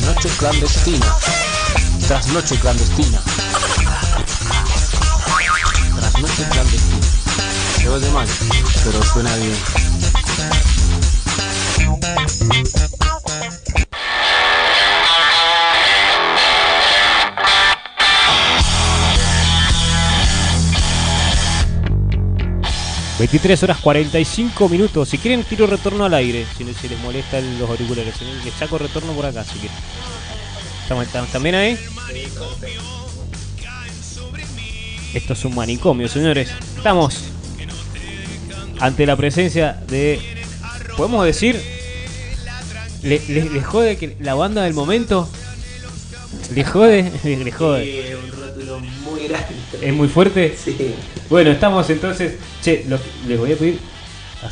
Trasnoche clandestina. Trasnoche clandestina. Trasnoche clandestina. Se oye mal, pero suena bien. 23 horas 45 minutos. Si quieren, tiro retorno al aire. Si, si les molesta los auriculares. Si Les saco retorno por acá. Si quieren. ¿Estamos, también ahí? Esto es un manicomio, señores. Estamos ante la presencia de. ¿Podemos decir? ¿Le, le- le jode que la banda del momento? ¿Le jode? ¿Le jode? Sí, es un rótulo muy grande. ¿Es muy fuerte? Sí. Bueno, estamos entonces. Che, los- les voy a pedir.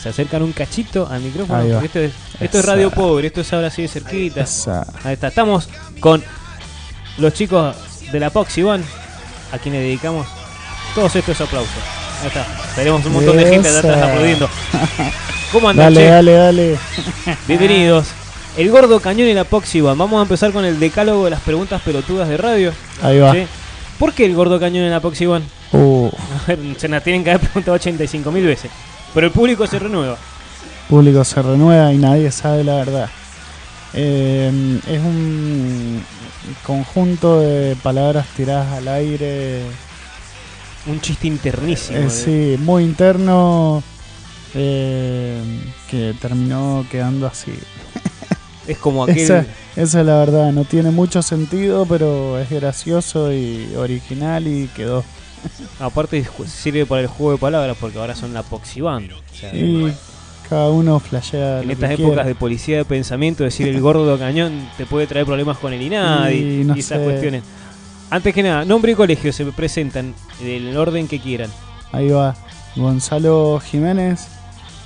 Se acercan un cachito al micrófono. Porque Esto es, esto es radio pobre, esto es ahora así de cerquita. Esa. Ahí está. Estamos con los chicos de la Poxy One, a quienes dedicamos todos estos aplausos. Ahí está. Tenemos un montón de gente atrás aplaudiendo. ¿Cómo andan, Dale, che? dale, dale. Bienvenidos. El gordo cañón y la One. Vamos a empezar con el decálogo de las preguntas pelotudas de radio. Ahí va. ¿sí? ¿Por qué el gordo cañón y la Poxy One? Uh, se nos tienen que haber preguntado 85 mil veces. Pero el público se renueva. público se renueva y nadie sabe la verdad. Eh, es un conjunto de palabras tiradas al aire. Un chiste internísimo. eh, eh. sí, muy interno. que terminó quedando así. Es como aquel. Esa, esa es la verdad, no tiene mucho sentido, pero es gracioso y original y quedó. Aparte sirve para el juego de palabras porque ahora son la Poxy Band. O sea, Y cada uno flashea. en estas épocas quiera. de policía de pensamiento, decir el gordo cañón te puede traer problemas con el INADI Y y, no esas sé. cuestiones. Antes que nada, nombre y colegio se presentan en el orden que quieran. Ahí va. Gonzalo Jiménez.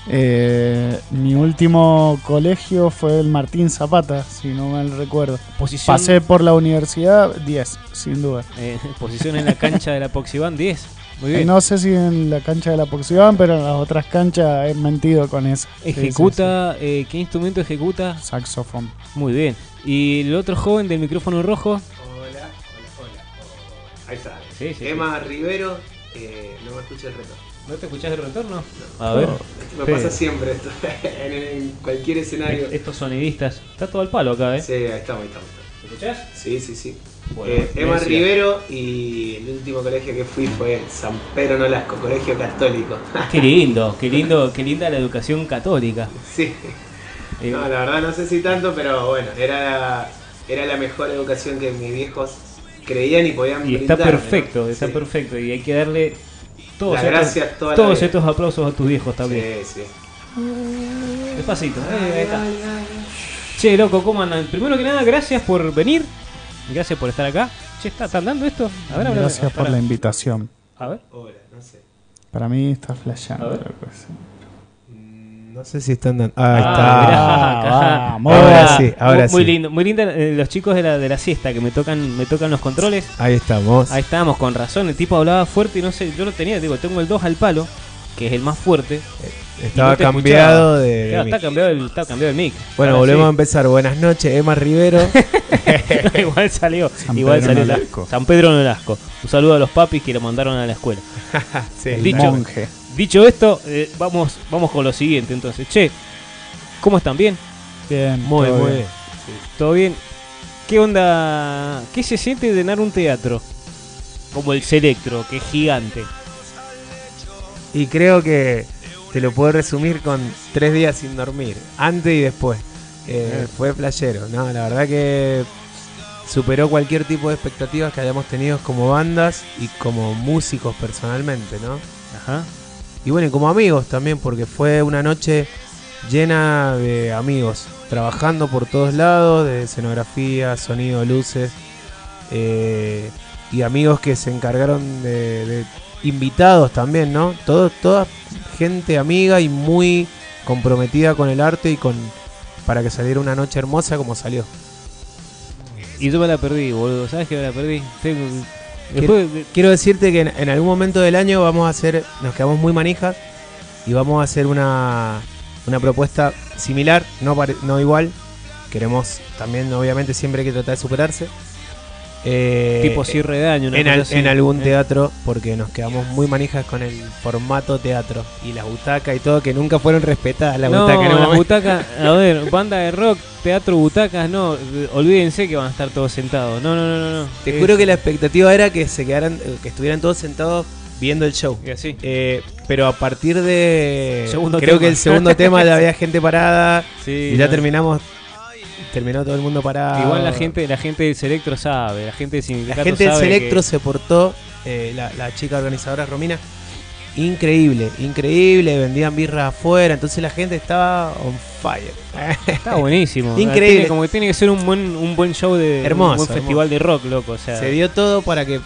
Eh, mi último colegio fue el Martín Zapata, si no mal recuerdo. Posición, Pasé por la universidad 10, sin duda. eh, posición en la cancha de la Poxy Band 10. Muy Eh, bien. No sé si en la cancha de la Poxivan, pero en las otras canchas he mentido con eso. Sí, sí, Ejecuta, eh, ¿qué instrumento ejecuta? Saxofón. Muy bien. ¿Y el otro joven del micrófono rojo? Hola, hola, hola. hola. Ahí está. Sí, sí, Emma Rivero, eh, no me escucha el retorno. ¿No te escuchás el retorno? A ver. Me pasa siempre esto, en, en cualquier escenario. Estos sonidistas. Está todo al palo acá, ¿eh? Sí, ahí estamos, ahí estamos. ¿Me escuchás? Sí, sí, sí. Bueno, Eh, Emma decía. Rivero y el último colegio que fui fue San Pedro Nolasco, colegio católico. Qué lindo, qué lindo, qué linda la educación católica. sí. Eh, No, la verdad no sé si tanto, pero bueno, era, era la mejor educación que mis viejos creían y podían y está perfecto, ¿no? está Sí. perfecto. Y hay que darle todos, estos, gracias toda la todos estos aplausos a tus viejos también. Sí, sí. Despacito, eh, ahí está. Che, loco, ¿cómo andan? Primero que nada, gracias por venir. Gracias por estar acá. Che, ¿está, ¿están dando esto? A ver, a ver, Gracias por la invitación. A ver. Hola, no sé. Para mí está flasheando. A ver. la cosa. Mm, No sé si están dando. Ah, ahí Ah, está. mirá, acá. vamos. Ahora sí, ahora muy, muy sí. lindo, muy linda eh, los chicos de la, de la siesta que me tocan, me tocan los controles. Ahí estamos. Ahí estábamos, con razón. El tipo hablaba fuerte y no sé, yo lo tenía, digo, tengo el 2 al palo, que es el más fuerte. Estaba no te cambiado de. de Claro, mic. está cambiado el, está cambiado el mic. Bueno, Ahora volvemos a empezar. Buenas noches, Emma Rivero. igual salió, San igual Pedro salió la- Nolasco. San Pedro Nolasco. Un saludo a los papis que lo mandaron a la escuela. Sí. El Dicho- monje. Dicho esto, eh, vamos, vamos con lo siguiente entonces. Che, ¿cómo están? ¿Bien? Bien, Muy, todo muy bien. bien. ¿Todo bien? ¿Qué onda? ¿Qué se siente llenar un teatro? Como el Selectro, que es gigante. Y creo que te lo puedo resumir con tres días sin dormir, antes y después. Eh, fue playero, ¿no? La verdad que superó cualquier tipo de expectativas que hayamos tenido como bandas y como músicos personalmente, ¿no? Ajá. Y bueno, y como amigos también, porque fue una noche llena de amigos, trabajando por todos lados, de escenografía, sonido, luces, eh, y amigos que se encargaron de, de invitados también, ¿no? Todo, toda gente amiga y muy comprometida con el arte y con para que saliera una noche hermosa como salió. Y yo me la perdí, boludo. ¿Sabes que me la perdí? Tengo- Después, de- Quiero decirte que en, en algún momento del año vamos a hacer, nos quedamos muy manijas y vamos a hacer una, una propuesta similar, no, no igual, queremos también, obviamente, siempre hay que tratar de superarse. Eh, tipo cierre de año, en, al- algún Eh, teatro, porque nos quedamos muy manijas con el formato teatro y las butacas y todo, que nunca fueron respetadas las no, butacas. las butacas, a ver, banda de rock, teatro, butacas, no, olvídense que van a estar todos sentados. No, no, no, no. no. Te Es- juro que la expectativa era que se quedaran, eh, que estuvieran todos sentados viendo el show. y así. Eh, pero a partir de. Segundo creo tema. que el segundo tema ya había gente parada. Sí, y ya no. terminamos. Terminó todo el mundo parado. Igual la gente, la gente del Selectro sabe, la gente del La sindicato gente del sabe Selectro que- se portó. eh, la, la chica organizadora Romina. Increíble, increíble. Vendían birras afuera. Entonces la gente estaba on fire. Está buenísimo. Increíble. Tiene- como que tiene que ser un buen, un buen show de Hermoso, un buen hermoso. festival de rock, loco. O sea, Se dio todo para que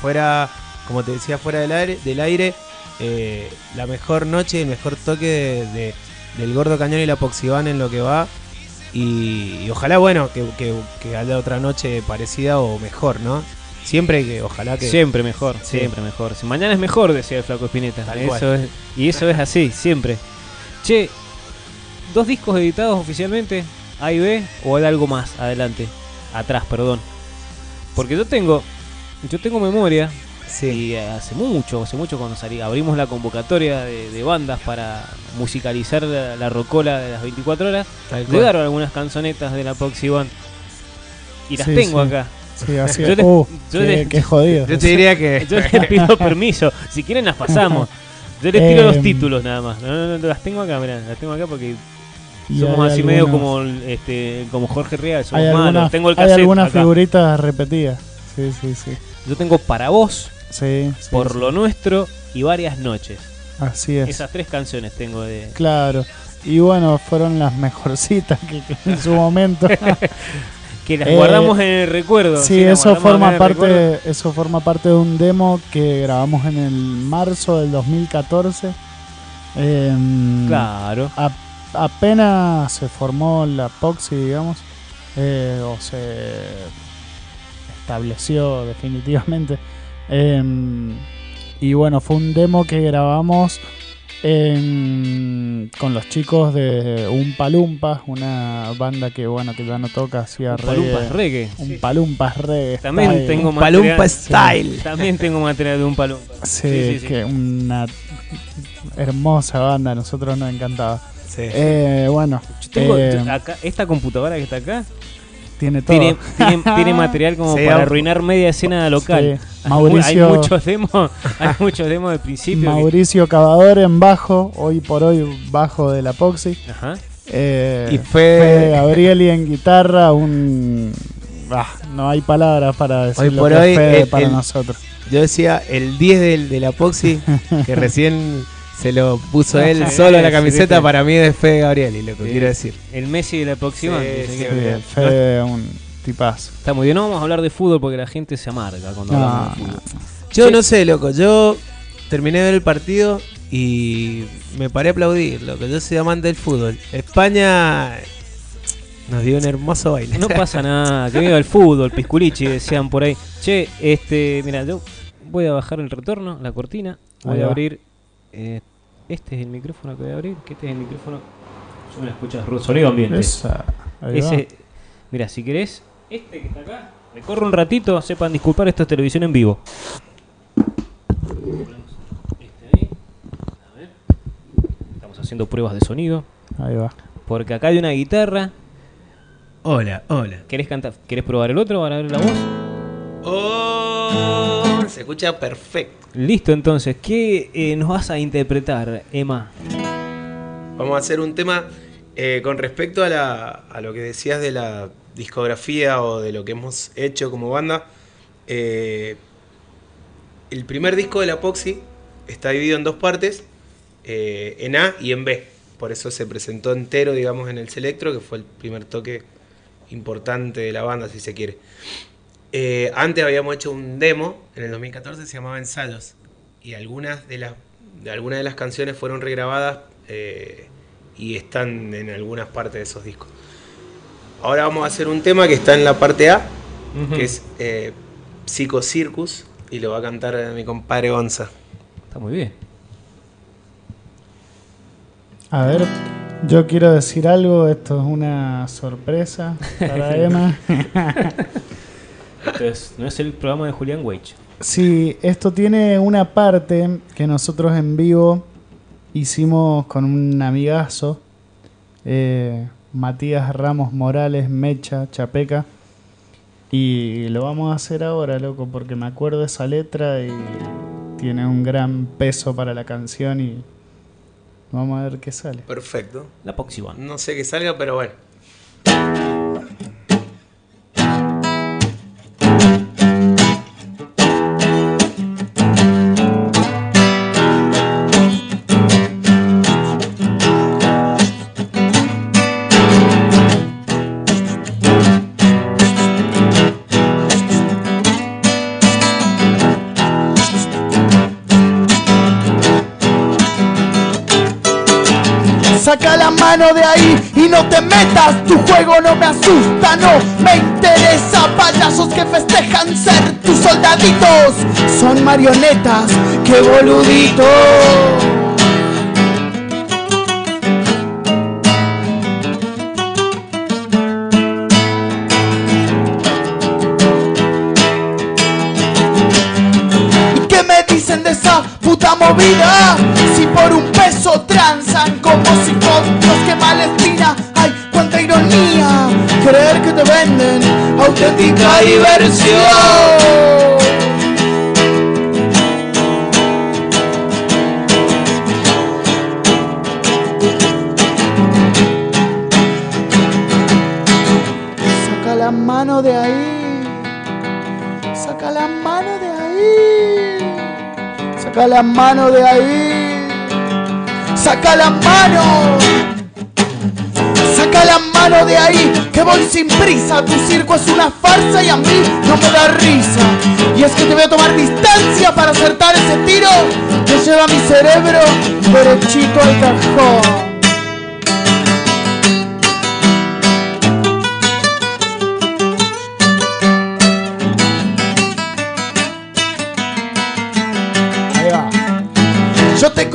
fuera, como te decía, fuera del aire, del aire eh, la mejor noche el mejor toque de, de- del Gordo Cañón y la Poxivan en lo que va. Y, y ojalá, bueno, que, que, que haya otra noche parecida o mejor, ¿no? Siempre que, ojalá que... siempre mejor, Sí. siempre mejor. Si mañana es mejor, decía el flaco Espineta. Tal Eso cual. es, y eso es así, siempre. Che, dos discos editados oficialmente, A y B, o hay algo más adelante, atrás, perdón. Porque yo tengo, yo tengo memoria Sí, Y hace mucho, hace mucho cuando salí, abrimos la convocatoria de, de bandas para musicalizar la, la rocola de las 24 horas. Llegaron algunas canzonetas de la Proxy Band. Y las Sí, tengo sí. acá. Sí, así Yo les- Uh, yo qué, les- qué jodido. Yo te diría que... Yo les pido permiso. Si quieren las pasamos. Yo les tiro los Em, títulos nada más. No, no, no, las tengo acá, mirá, las tengo acá porque somos así medio como este como Jorge Real, somos Hay malos. algunas, Tengo el hay algunas acá. figuritas repetidas. Sí, sí, sí. Yo tengo para vos, Sí, sí, por sí. lo nuestro y varias noches. Así es. Esas tres canciones tengo de, Claro. Y bueno, fueron las mejorcitas que, que en su momento. Que las Eh, guardamos en el recuerdo. sí, eso forma parte eso forma parte de un demo que grabamos en el marzo del 2014. Em, Claro. a- apenas se formó la Poxy, digamos, eh, o se estableció definitivamente. Em, y bueno, fue un demo que grabamos en- con los chicos de Un Palumpa, una banda que bueno que ya no toca, hacía Un Palumpas reggae. reggae. Un sí. Palumpas reggae. También style. tengo Palumpa material. Style. También tengo material de un palumpa. Sí, Sí, sí, sí. que una hermosa banda, a nosotros nos encantaba. Sí. Eh, bueno, Yo tengo eh, acá, esta computadora que está acá tiene todo. tiene, tiene, tiene material como Sí, para arruinar media escena local. Sí. Mauricio- hay muchos demos, hay muchos demos del principio. que- Mauricio Cavador en bajo, hoy por hoy bajo de la Poxy. Ajá. Eh, Y Fede fue... Gabrieli en guitarra, un... ah, no hay palabras para decir Hoy lo por que es hoy, Fede el- para el- nosotros. Yo decía el 10 del, de la Poxy, que recién se lo puso él Sí, solo a la camiseta, sí. para mí es Fede Gabrieli, lo que Sí. quiero decir. El Messi de la próxima. Fede, un tipazo. Está muy bien. No vamos a hablar de fútbol porque la gente se amarga cuando No, hablamos de fútbol. Yo Sí. no sé, loco, yo terminé de ver el partido y me paré a aplaudir, loco. Yo soy amante del fútbol. España nos dio un hermoso baile. No pasa nada, que viva el fútbol, pisculichi, decían por ahí. Che, este, mira, yo voy a bajar el retorno, la cortina, voy a abrir. eh, este es el micrófono que voy a abrir, que este es el micrófono. Yo me escuchas, sonido ambiente. Esa. Ese, mira, si querés, este que está acá, me corro un ratito, sepan disculpar, esto es televisión en vivo. Este ahí. A ver. Estamos haciendo pruebas de sonido. Ahí va. Porque acá hay una guitarra. Hola, hola. ¿Querés cantar? ¿Querés probar el otro para ver la voz? Oh, se escucha perfecto. Listo, entonces, ¿qué eh, nos vas a interpretar, Emma? Vamos a hacer un tema eh, con respecto a, la, a lo que decías de la discografía o de lo que hemos hecho como banda. Eh, el primer disco de la Poxy está dividido en dos partes, en A y en B. Por eso se presentó entero, digamos, en el Selectro, que fue el primer toque importante de la banda, si se quiere. Eh, antes habíamos hecho un demo en el 2014, se llamaba Ensayos. Y algunas de las, de algunas de las canciones fueron regrabadas eh, y están en algunas partes de esos discos. Ahora vamos a hacer un tema que está en la parte A, que es eh, Psycho Circus, y lo va a cantar mi compadre Gonza. Está muy bien. A ver. Yo quiero decir algo, esto es una sorpresa para Emma. Entonces, no es el programa de Julián Weich. Sí, esto tiene una parte que nosotros en vivo hicimos con un amigazo, eh, Matías Ramos Morales, Mecha, Chapeca. Y lo vamos a hacer ahora, loco, porque me acuerdo de esa letra y tiene un gran peso para la canción y vamos a ver qué sale. Perfecto. La Band. No sé que salga, pero bueno. Saca la mano de ahí y no te metas. Tu juego no me asusta, no me interesa. Payasos que festejan ser tus soldaditos. Son marionetas, qué boludito. ¿Y qué me dicen de esa puta movida? Si por un peso transan como psicóticos, qué mala espina. Ay, cuánta ironía. Creer que te venden auténtica diversión. Saca la mano de ahí. Saca la mano de ahí. Saca la mano de ahí. Saca la mano. Saca la mano de ahí, que voy sin prisa. Tu circo es una farsa y a mí no me da risa. Y es que te voy a tomar distancia para acertar ese tiro que lleva mi cerebro derechito al cajón.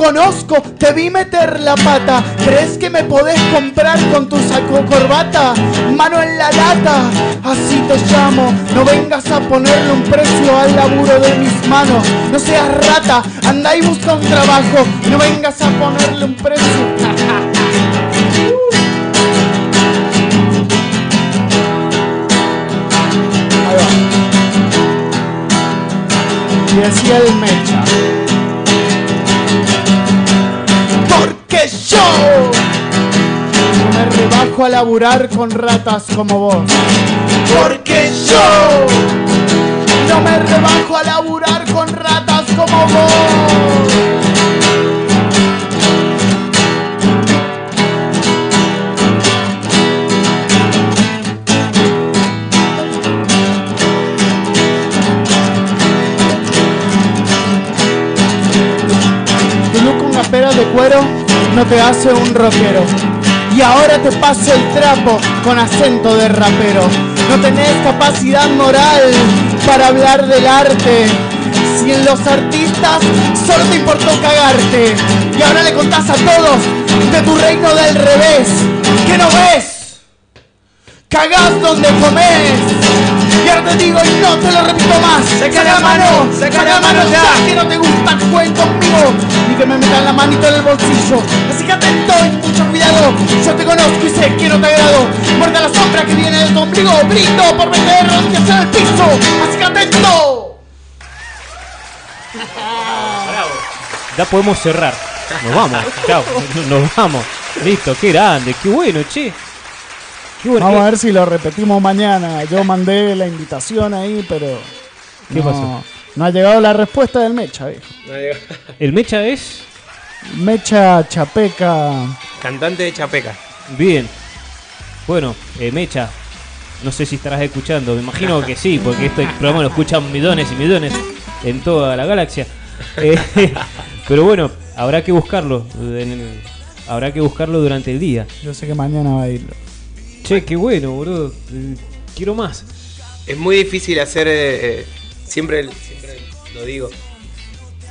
Conozco, te vi meter la pata. ¿Crees que me podés comprar con tu saco corbata? Mano en la lata, así te llamo. No vengas a ponerle un precio al laburo de mis manos. No seas rata, anda y busca un trabajo. No vengas a ponerle un precio. Y decía el Mecha. Porque yo No me rebajo a laburar con ratas como vos. Porque yo no me rebajo a laburar con ratas como vos. De cuero no te hace un rockero. Y ahora te paso el trapo con acento de rapero. No tenés capacidad moral para hablar del arte. Si en los artistas solo te importó cagarte. Y ahora le contás a todos de tu reino del revés. ¿Qué no ves? Cagás donde comes. Y ahora te digo y no te lo repito más. Saca la mano, saca la mano ya. Que no te gusta jueguen conmigo. Ni que me metan la manito en el bolsillo. Así que atento y mucho cuidado. Yo te conozco y sé que no te agrado. Muerde la sombra que viene de tu ombligo. Brindo por meter rodillas en el piso. Así que atento. Ya podemos cerrar. Nos vamos. Chao. Nos vamos. Listo. Qué grande. Qué bueno, che. Qué. Vamos a ver si lo repetimos mañana. Yo mandé la invitación ahí, pero. ¿Qué no, pasó? No ha llegado la respuesta del Mecha, viejo. El Mecha es. Mecha Chapeca. Cantante de Chapeca. Bien. Bueno, eh, Mecha. No sé si estarás escuchando. Me imagino que sí, porque este programa lo escuchan millones y millones en toda la galaxia. Eh, pero bueno, habrá que buscarlo. en el- habrá que buscarlo durante el día. Yo sé que mañana va a ir. Che, qué bueno, boludo. Quiero más. Es muy difícil hacer, eh, eh, siempre, siempre lo digo,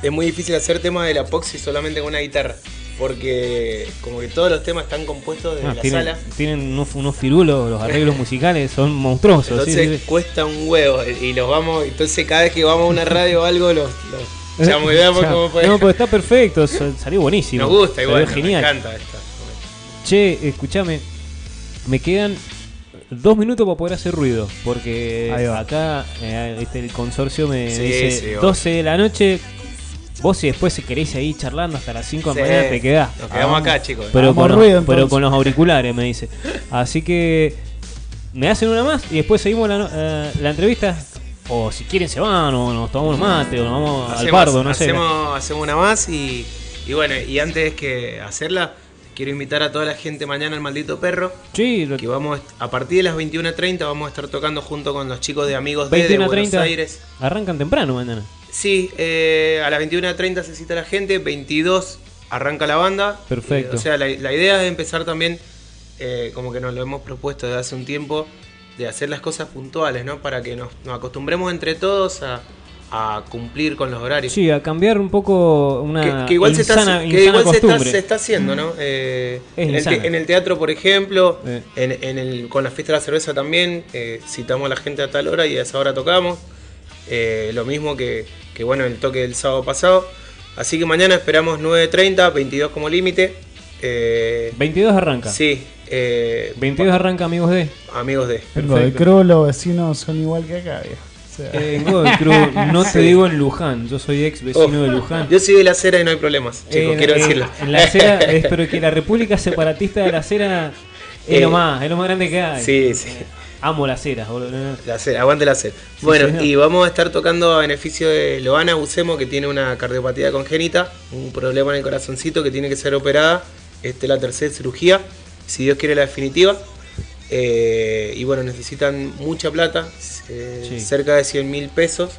es muy difícil hacer temas de la Poxy solamente con una guitarra. porque como que todos los temas están compuestos de Ah, la tienen, sala. tienen unos, unos firulos, los arreglos musicales son monstruosos. Entonces sí, sí. cuesta un huevo y los vamos, entonces cada vez que vamos a una radio o algo los, los puede. No, pero está perfecto, sa- salió buenísimo. Nos gusta Salió igual, genial. me encanta esta. Che, escúchame, me quedan dos minutos para poder hacer ruido, porque acá eh, este, el consorcio me Sí, dice sí, obvio. 12 de la noche. Vos si después si querés ahí charlando hasta las 5 de la Sí, mañana te quedás. Nos quedamos Ah, acá, chicos. Pero con, los, ruido, pero con los auriculares, me dice. Así que me hacen una más y después seguimos la, no- eh, la entrevista. O si quieren se van, o nos tomamos un mate, o nos vamos al bardo, no sé. hacemos, hacemos una más y, y bueno, y antes que hacerla, quiero invitar a toda la gente mañana al maldito perro. Sí, lo- Que vamos a partir de las 21.30 vamos a estar tocando junto con los chicos de Amigos de, de 21 a Buenos 30. Aires. Arrancan temprano mañana. Sí, eh, a las 21.30 se cita la gente, 22 arranca la banda. Perfecto. Eh, o sea, la, la idea es empezar también, eh, como que nos lo hemos propuesto desde hace un tiempo, de hacer las cosas puntuales, ¿no? Para que nos, nos acostumbremos entre todos a, a cumplir con los horarios. Sí, a cambiar un poco una que, que igual, se está, insana, que insana igual se, está, costumbre. se está haciendo, ¿no? Eh, Es en, el insana. te- en el teatro, por ejemplo, Eh. en, en el, con la fiesta de la cerveza también, eh, citamos a la gente a tal hora y a esa hora tocamos. Eh, lo mismo que, que, bueno, el toque del sábado pasado. Así que mañana esperamos 9.30, 22 como límite. Eh, 22 arranca. sí, eh, 22 arranca, amigos de. amigos de... Perfecto. Los vecinos son igual que acá, viejo. Sea, Eh, no te Sí. digo en Luján, yo soy ex vecino Oh, de Luján. Yo soy de la acera y no hay problemas, chicos, Eh, quiero eh, decirlo. En la acera, es, pero que la República Separatista de la Acera es Eh, lo más, es lo más grande que hay. Sí, sí. Amo la acera, boludo. La acera, aguante la acera. bueno, señor. y vamos a estar tocando a beneficio de Loana Bucemo, que tiene una cardiopatía congénita, un problema en el corazoncito que tiene que ser operada. Esta es la tercera cirugía, si Dios quiere la definitiva. Eh, y bueno, necesitan mucha plata, eh, Sí. cerca de 100 mil pesos.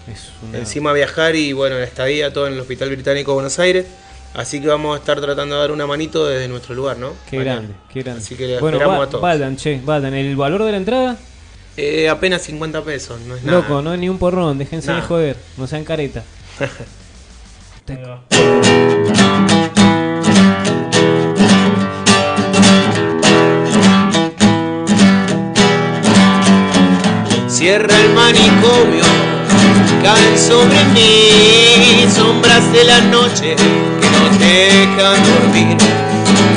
Una- Encima viajar y bueno, la estadía, todo en el Hospital Británico de Buenos Aires. Así que vamos a estar tratando de dar una manito desde nuestro lugar, ¿no? Qué Mañana. grande, qué grande. Así que le bueno, esperamos va- a todos. Valdan, che, Valdan. El valor de la entrada, Eh, apenas 50 pesos, no es nada. loco, no es ni un porrón, déjense de joder, no sean careta. Cierra el manicomio, caen sobre mí sombras de la noche que no dejan dormir.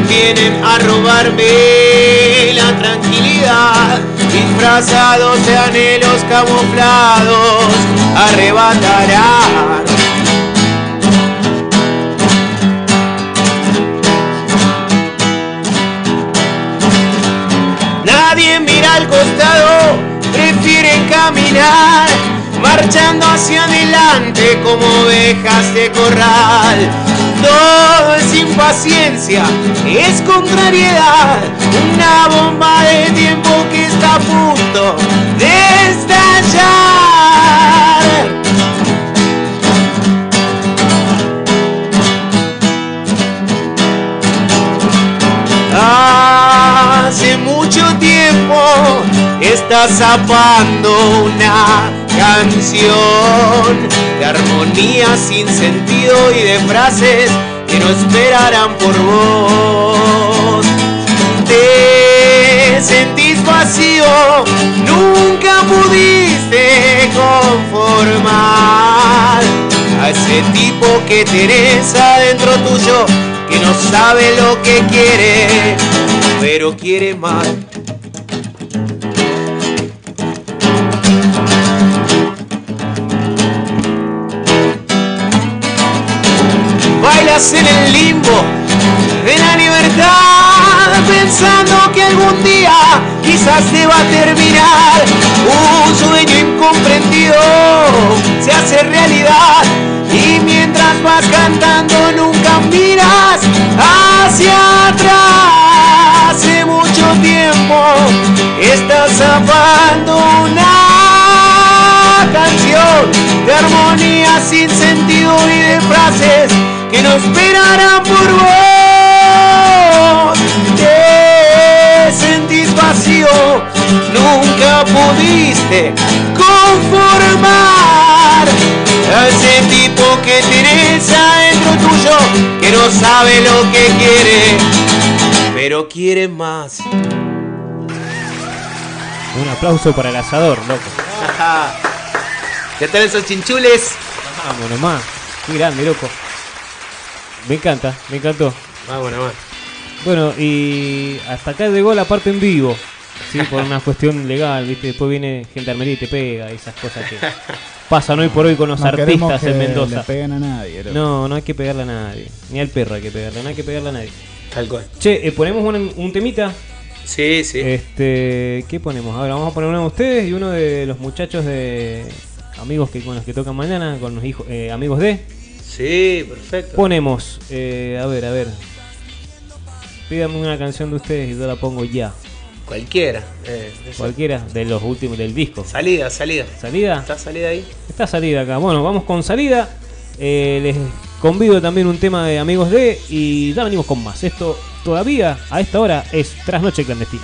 Vienen a robarme la tranquilidad, disfrazados de anhelos camuflados, arrebatarán. Nadie mira al costado, caminar, marchando hacia adelante como ovejas de corral. Todo es impaciencia, es contrariedad, una bomba de tiempo que está a punto de estallar. Está zapando una canción de armonía sin sentido y de frases que no esperarán por vos. Te sentís vacío, nunca pudiste conformar a ese tipo que tenés adentro tuyo, que no sabe lo que quiere, pero quiere más. Bailas en el limbo de la libertad, pensando que algún día quizás se va a terminar. Un sueño incomprendido se hace realidad y mientras vas cantando nunca miras hacia atrás. Hace mucho tiempo estás zapando una canción de armonía sin sentido y de frases que no esperarán por vos. Te sentís vacío, nunca pudiste conformar a ese tipo que tenés adentro tuyo yo que no sabe lo que quiere, pero quiere más. Un aplauso para el asador, loco. ¿Qué tal esos chinchules? Vamos nomás. Qué grande, loco. Me encanta, me encantó. Vamos nomás. Bueno, y hasta acá llegó la parte en vivo. Sí, por una cuestión legal, ¿viste? Después viene gendarmería y te pega y esas cosas que pasan hoy por hoy con los No artistas que en le Mendoza. peguen a nadie. loco. No, no hay que pegarle a nadie. Ni al perro hay que pegarle, no hay que pegarle a nadie. Tal cual. Che, eh, ponemos un, un temita. Sí, sí. Este, ¿qué ponemos? Ahora vamos a poner uno de ustedes y uno de los muchachos de amigos que con los que tocan mañana, con los hijos, eh, amigos de. Sí, perfecto. Ponemos, eh, a ver, a ver. Pídame una canción de ustedes y yo la pongo ya. Cualquiera. eh. Cualquiera de los últimos del disco. Salida, salida. ¿Salida? ¿Está salida ahí? Está salida acá. Bueno, vamos con salida. Eh, les convido también un tema de amigos de y ya venimos con más. Esto todavía a esta hora es Trasnoche Clandestina.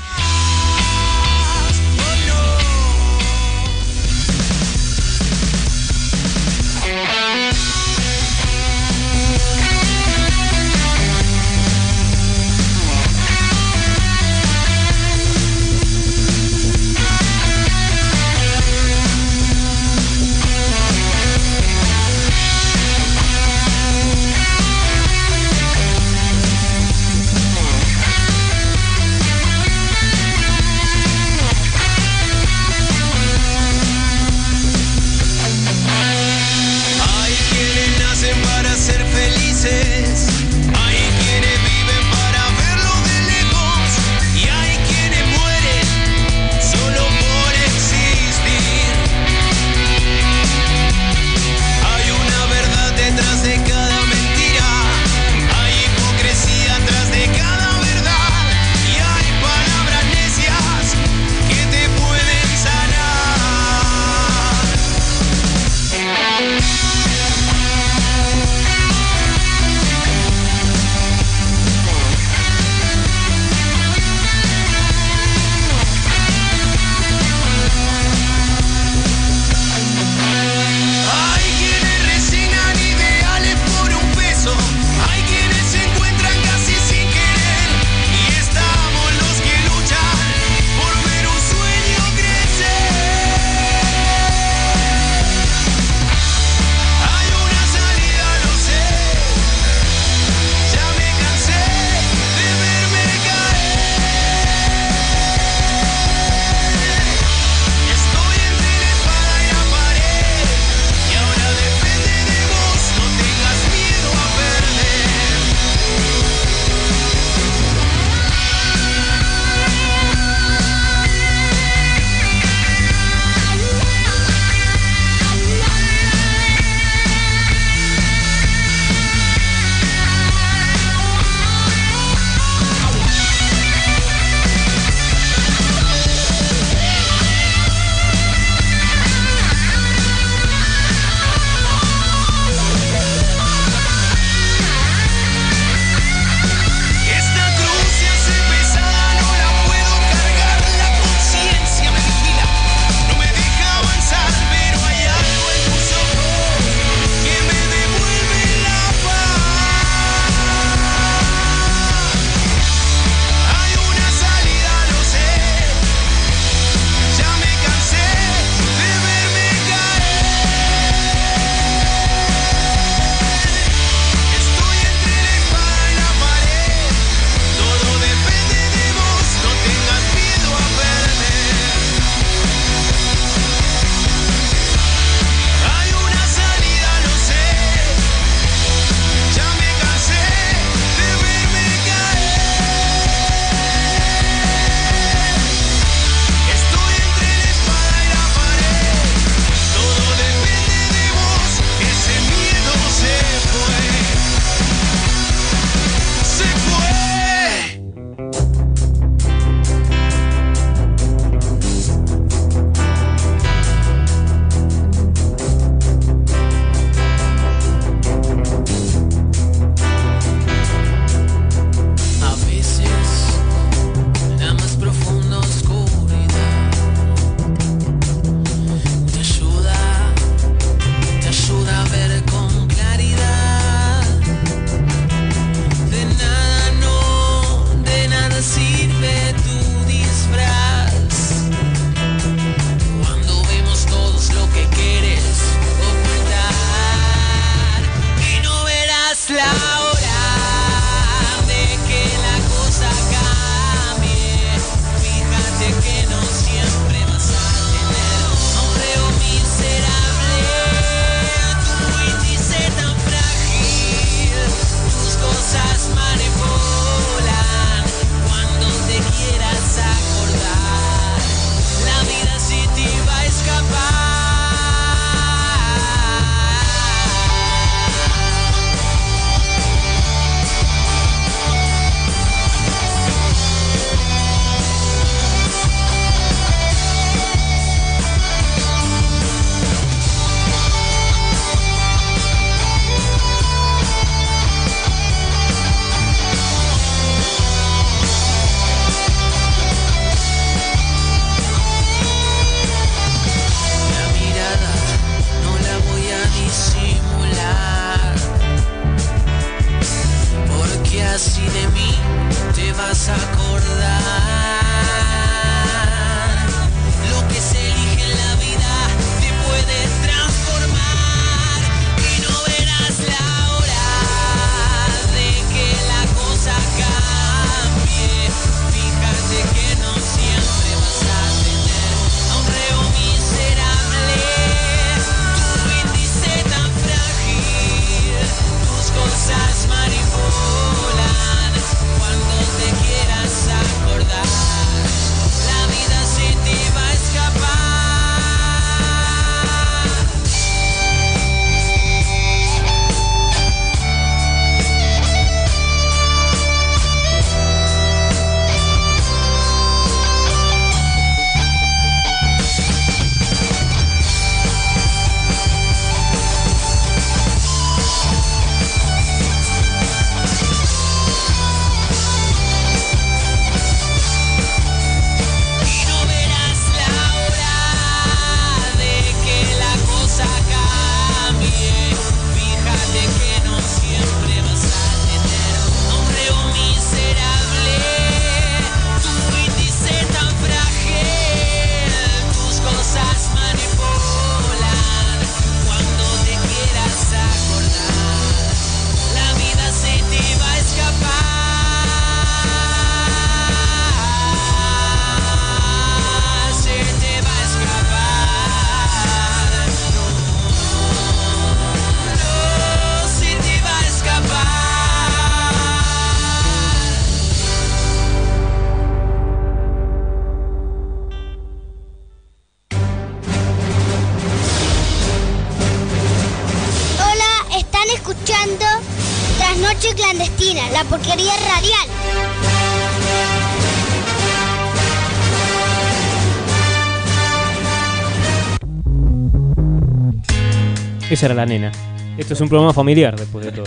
Esa era la nena. Esto es un programa familiar después de todo.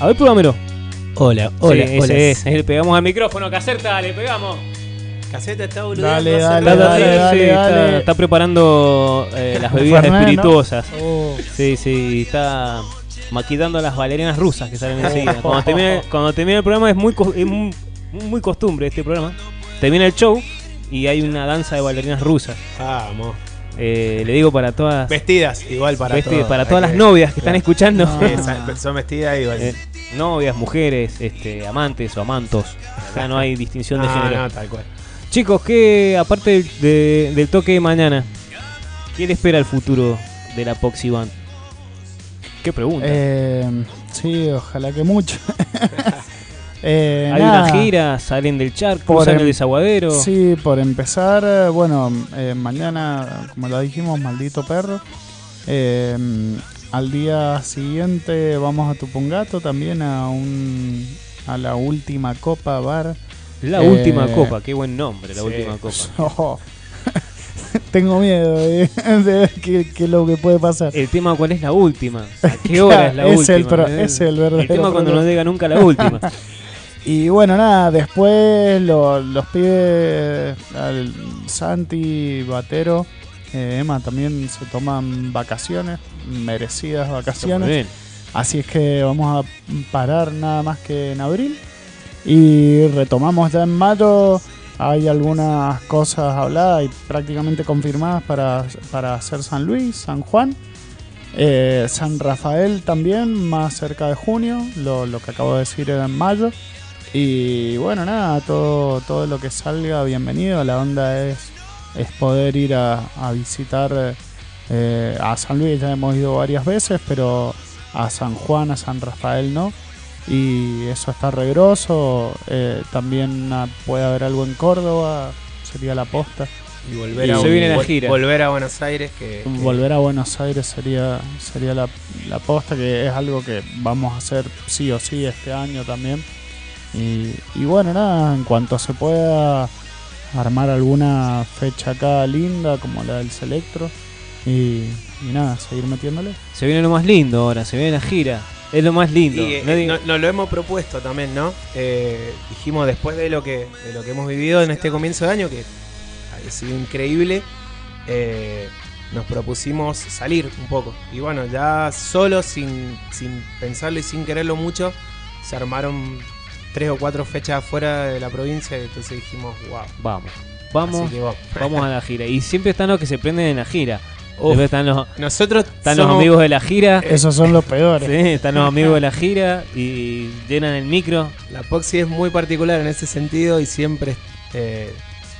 A ver, probámelo. Hola, Sí, hola, ese hola. es. Le pegamos al micrófono, Caserta, le pegamos. Caseta está Dale, Está, dale, está- dale, sí, dale, está- dale. está preparando eh, las bebidas espirituosas. Oh. Sí, sí, está maquitando las valerinas rusas que salen enseguida. Cuando termina, cuando termina el programa es muy, es muy, muy costumbre este programa. Termina el show y hay una danza de bailarinas rusas. Vamos. Eh, le digo para todas, Vestidas, igual para vesti- todos. para todas las que- novias que están escuchando. Son- vestidas igual. Eh, novias, mujeres, este, amantes o amantos. Acá no hay distinción de No, género. no, tal cual. Chicos, ¿qué, aparte del, de- del toque de mañana, ¿qué le espera el futuro de la Poxy Band? ¿Qué pregunta? Eh, sí, ojalá que mucho. Eh, Hay nada. una gira, salen del charco, Por em- el desaguadero. Sí, por empezar, bueno, eh, mañana, como lo dijimos, maldito perro. Eh, al día siguiente vamos a Tupungato también a un a la última copa bar. La última copa, qué buen nombre, la sí. última copa. Tengo miedo de, ver qué, qué es lo que puede pasar. El tema, ¿cuál es la última? ¿A qué hora es la última? el Eh, ese el verdadero tema cuando no diga nunca la última. Y bueno, nada, después lo- los pibes, al Santi, Batero, eh, Emma también se toman vacaciones, merecidas Muy vacaciones. bien. Así es que vamos a parar nada más que en abril. Y retomamos ya en mayo. Hay algunas cosas habladas y prácticamente confirmadas para, para hacer San Luis, San Juan. Eh, San Rafael también, más cerca de junio. Lo, que acabo de decir era en mayo. Y bueno, nada, todo, todo lo que salga, bienvenido. La onda es, es poder ir a, a visitar eh, a San Luis, ya hemos ido varias veces, pero a San Juan, a San Rafael no. Y eso está regroso. Eh, también ah, puede haber algo en Córdoba, sería la posta. Y volver Y a se viene la vol- gira. Volver a Buenos Aires que, que- Volver a Buenos Aires sería, sería la, la posta, que es algo que vamos a hacer sí o sí este año también. Y, y bueno, nada, en cuanto se pueda armar alguna fecha acá linda, como la del Selectro, y, y nada, seguir metiéndole. Se viene lo más lindo ahora, se viene la gira. Es lo más lindo. Y, eh, No no- nos lo hemos propuesto también, ¿no? Eh, dijimos después de lo que de lo que hemos vivido en este comienzo de año, que ha sido increíble, eh, nos propusimos salir un poco. Y bueno, ya solo, sin, sin pensarlo y sin quererlo mucho, se armaron tres o cuatro fechas afuera de la provincia, entonces dijimos, wow. Vamos, vamos. vamos a la gira. Y siempre están los que se prenden en la gira. Uf. Siempre están los, Nosotros están los amigos de la gira. Esos son los peores. Sí, están los amigos de la gira y llenan el micro. La Poxy es muy particular en ese sentido y siempre, eh,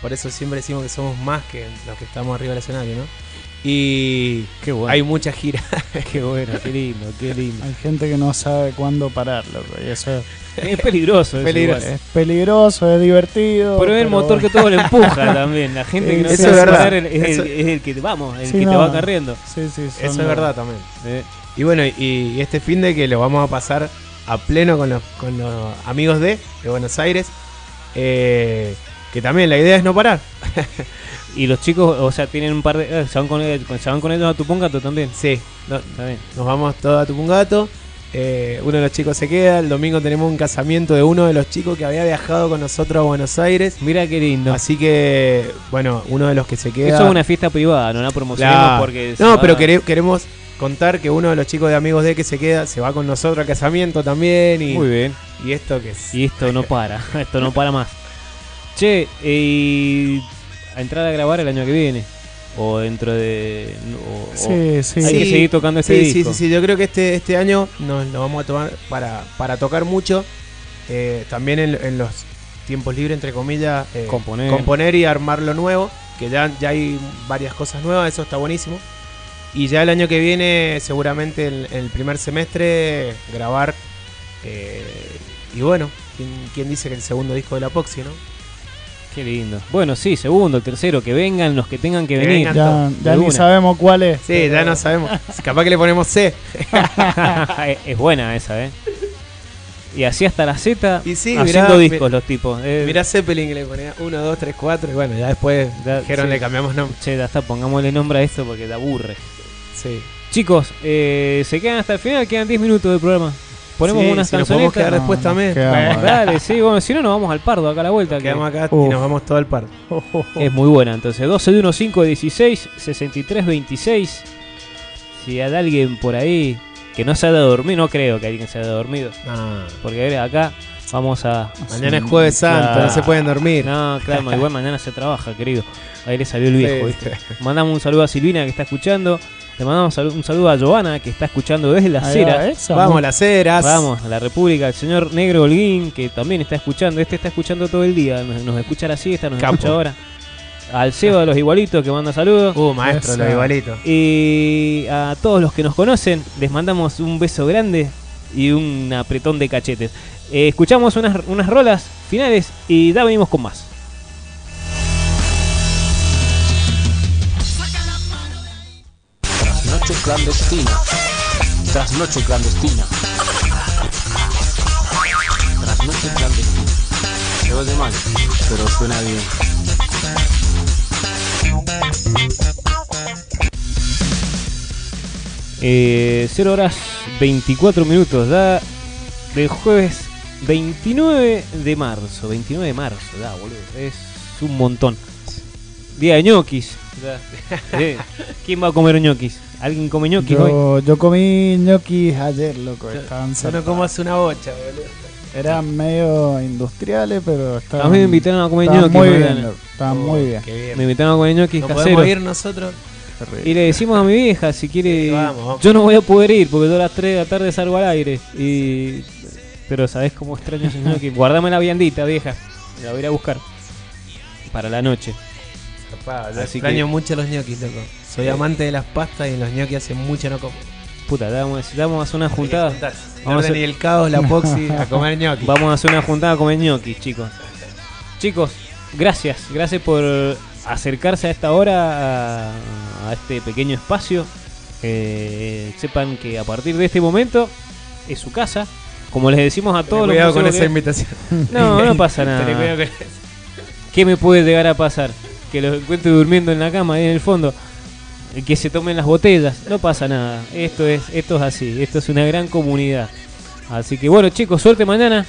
por eso siempre decimos que somos más que los que estamos arriba del escenario, ¿no? Y Qué bueno. hay mucha gira. Qué bueno, qué lindo, qué lindo. Hay gente que no sabe cuándo parar, loco. Y eso Es peligroso, eso Peligroso. igual. es peligroso, es divertido. Pero es el motor que todo lo empuja también. La gente que no Eso sabe es parar es, el, es que vamos, el Sí, que te va carriendo. Sí, sí, Eso es verdad también. Eh, Y bueno, y, y este fin de que lo vamos a pasar a pleno con los, con los amigos de, de Buenos Aires. eh, que también la idea es no parar. Y los chicos, o sea, tienen un par de. eh, se, van con, se van con ellos a tu pongato también. Sí, no- bien. nos vamos todos a Tupungato. Eh, uno de los chicos se queda. El domingo tenemos un casamiento de uno de los chicos que había viajado con nosotros a Buenos Aires. Mira qué lindo. Así que, bueno, uno de los que se queda. Eso es una fiesta privada, no la promocionemos porque. se No, pero quere- queremos contar que uno de los chicos de amigos de que se queda se va con nosotros al casamiento también. Y, Muy bien. y esto que es. Y esto no para, esto no para más. Che, y a entrar a grabar el año que viene. O dentro de. o- Sí, sí. Hay que seguir tocando este sí, disco. Sí, sí, sí. Yo creo que este, este año nos lo vamos a tomar para, para tocar mucho. eh, también en, en los tiempos libres, entre comillas, eh, Componer. componer y armar lo nuevo. Que ya, ya hay varias cosas nuevas, eso está buenísimo. Y ya el año que viene, seguramente en, en el primer semestre, grabar. eh, y bueno, ¿quién, quién dice que el segundo disco de la Poxy, no? Qué lindo. Bueno, sí, segundo, tercero, que vengan los que tengan que Que venir. Ya, ya ni sabemos cuál es. Sí, ya no sabemos. Capaz que le ponemos C. es, es buena esa, ¿eh? Y así hasta la Z, Y sí, haciendo mirá, discos mi- los tipos. Eh, Mirá Zeppelin que le ponía 1, 2, 3, 4 y bueno, ya después Ya, dijeron sí. le cambiamos nombre. Che, ya está, pongámosle nombre a esto porque te aburre. Sí. Chicos, eh, se quedan hasta el final, quedan 10 minutos del programa. Ponemos Sí, unas si nos podemos canzonetas. quedar después No, también. nos quedamos. Bueno, Dale, sí, bueno, si no nos vamos al pardo acá a la vuelta. que quedamos acá Uf. y nos vamos todo al par. Oh, oh, oh. Es muy buena, entonces 12 de 1, 5 de 16, 63, 26. Si hay alguien por ahí que no se haya dormido, no creo que alguien se haya dormido. No. Porque a ver, acá vamos a. Mañana es jueves santo, Claro. no se pueden dormir. No, claro, igual mañana se trabaja, querido. Ahí le salió el viejo, Sí. ¿viste? Mandamos un saludo a Silvina que está escuchando. Le mandamos un saludo a Giovanna que está escuchando desde las Ahí va, Vamos, las ceras. Vamos, a la República, el señor Negro Holguín, que también está escuchando. Este está escuchando todo el día. Nos, nos escucha a la siesta, nos escucha ahora. Al Seba de los Igualitos que manda saludos. Uh, maestro, Esa. lo igualito. Y a todos los que nos conocen, les mandamos un beso grande y un apretón de cachetes. Eh, escuchamos unas, unas rolas finales y ya venimos con más. Trasnoche clandestina. Trasnoche clandestina. Trasnoche clandestina. Se oye mal, pero suena bien. Eh, 0 horas 24 minutos, da del jueves 29 de marzo. 29 de marzo, da, boludo. Es un montón. Día de ñoquis. ¿Quién va a comer ñoquis? ¿Alguien come ñoquis hoy? Yo, yo comí ñoquis ayer, loco. Estaban Yo no como hace una bocha, boludo. Eran medio industriales, pero estaban. A mí me invitaron a comer ñoquis. muy bien, Estaban muy bien. Me invitaron a comer ñoquis ¿No caseros. podemos ir nosotros? Y le decimos a mi vieja si quiere. Sí, vamos, vamos. Yo no voy a poder ir porque yo a las 3 de la tarde salgo al aire. Y. Pero sabes cómo extraño ese ñoqui. Guardame la viandita, vieja. La voy a ir a buscar. Para la noche. Yo Así extraño que- mucho los ñoquis, loco. Soy amante de las pastas y los ñoquis hace mucho no como. Puta, ya vamos, necesitamos hacer una juntada. Vamos a a y el caos, la poxy, a comer ñoquis. Vamos a hacer una juntada a comer ñoquis, chicos. Chicos, gracias. Gracias por acercarse a esta hora a, a este pequeño espacio. Eh, sepan que a partir de este momento es su casa. Como les decimos a todos Ten cuidado los con músicos esa que- invitación. No, no pasa nada. Cuidado con ¿Qué me puede llegar a pasar? Que los encuentre durmiendo en la cama ahí en el fondo. Que se tomen las botellas. No pasa nada. Esto es, esto es así. Esto es una gran comunidad. Así que bueno, chicos, suerte mañana.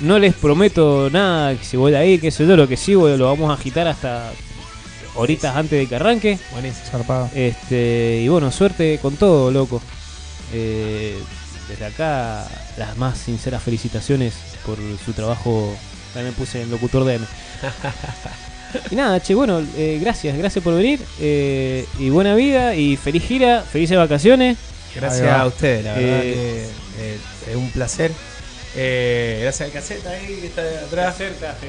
No les prometo nada que si voy a ir, que sé yo, lo que sí, lo vamos a agitar hasta horitas antes de que arranque. Buenísimo. Zarpado. Este, y bueno, suerte con todo, loco. Eh, desde acá, las más sinceras felicitaciones por su trabajo. También puse en locutor DM. y nada, che, bueno, eh, gracias, gracias por venir. eh, y buena vida y feliz gira, felices vacaciones. Gracias va. a ustedes, la verdad Eh, que eh, es un placer. Eh, gracias al caseta ahí que está de atrás.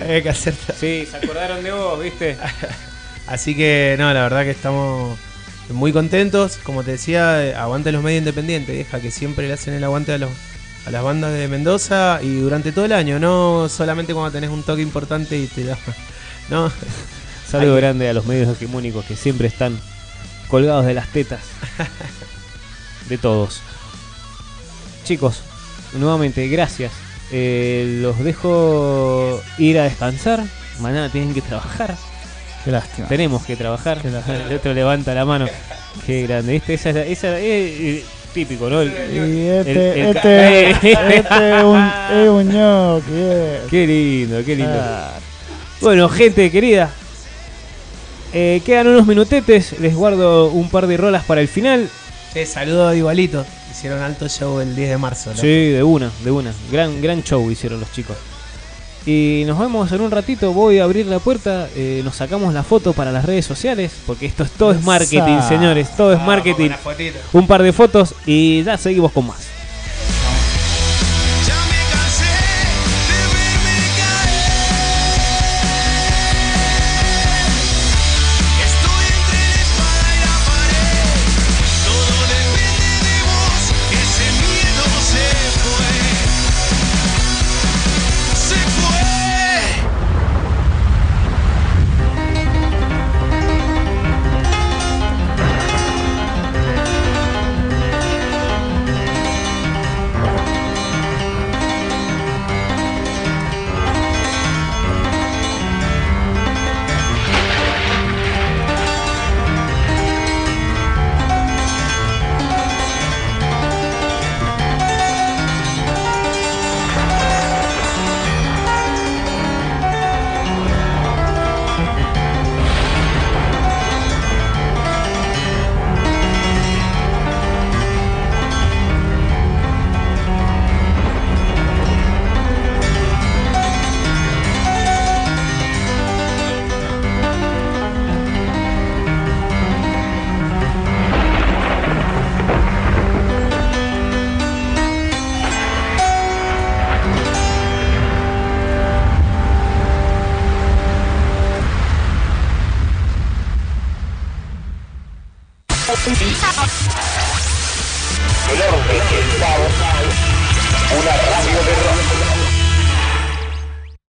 Eh, Caserta. Sí, se acordaron de vos, viste. Así que no, la verdad que estamos muy contentos. Como te decía, aguante los medios independientes, vieja, que siempre le hacen el aguante a los a las bandas de Mendoza y durante todo el año, no solamente cuando tenés un toque importante y te da. No, Saludo grande a los medios hegemónicos que siempre están colgados de las tetas. De todos. Chicos, nuevamente, gracias. Eh, los dejo ir a descansar. Mañana tienen que trabajar. Qué lástima. Tenemos que trabajar. El otro levanta la mano. Qué grande. ¿Viste? Esa, esa, eh, eh, típico, ¿no? El- Y este, El- el- este, este es un, es un eh. Qué lindo, qué lindo. Ah, Bueno, gente querida, eh, quedan unos minutetes. Les guardo un par de rolas para el final. che, saludo igualito. Hicieron alto show el 10 de marzo. ¿no? Sí, de una, de una. Gran, gran show hicieron los chicos. Y nos vemos en un ratito. Voy a abrir la puerta. eh, nos sacamos la foto para las redes sociales. Porque esto es todo es marketing, señores. Todo es marketing. Un par de fotos y ya seguimos con más.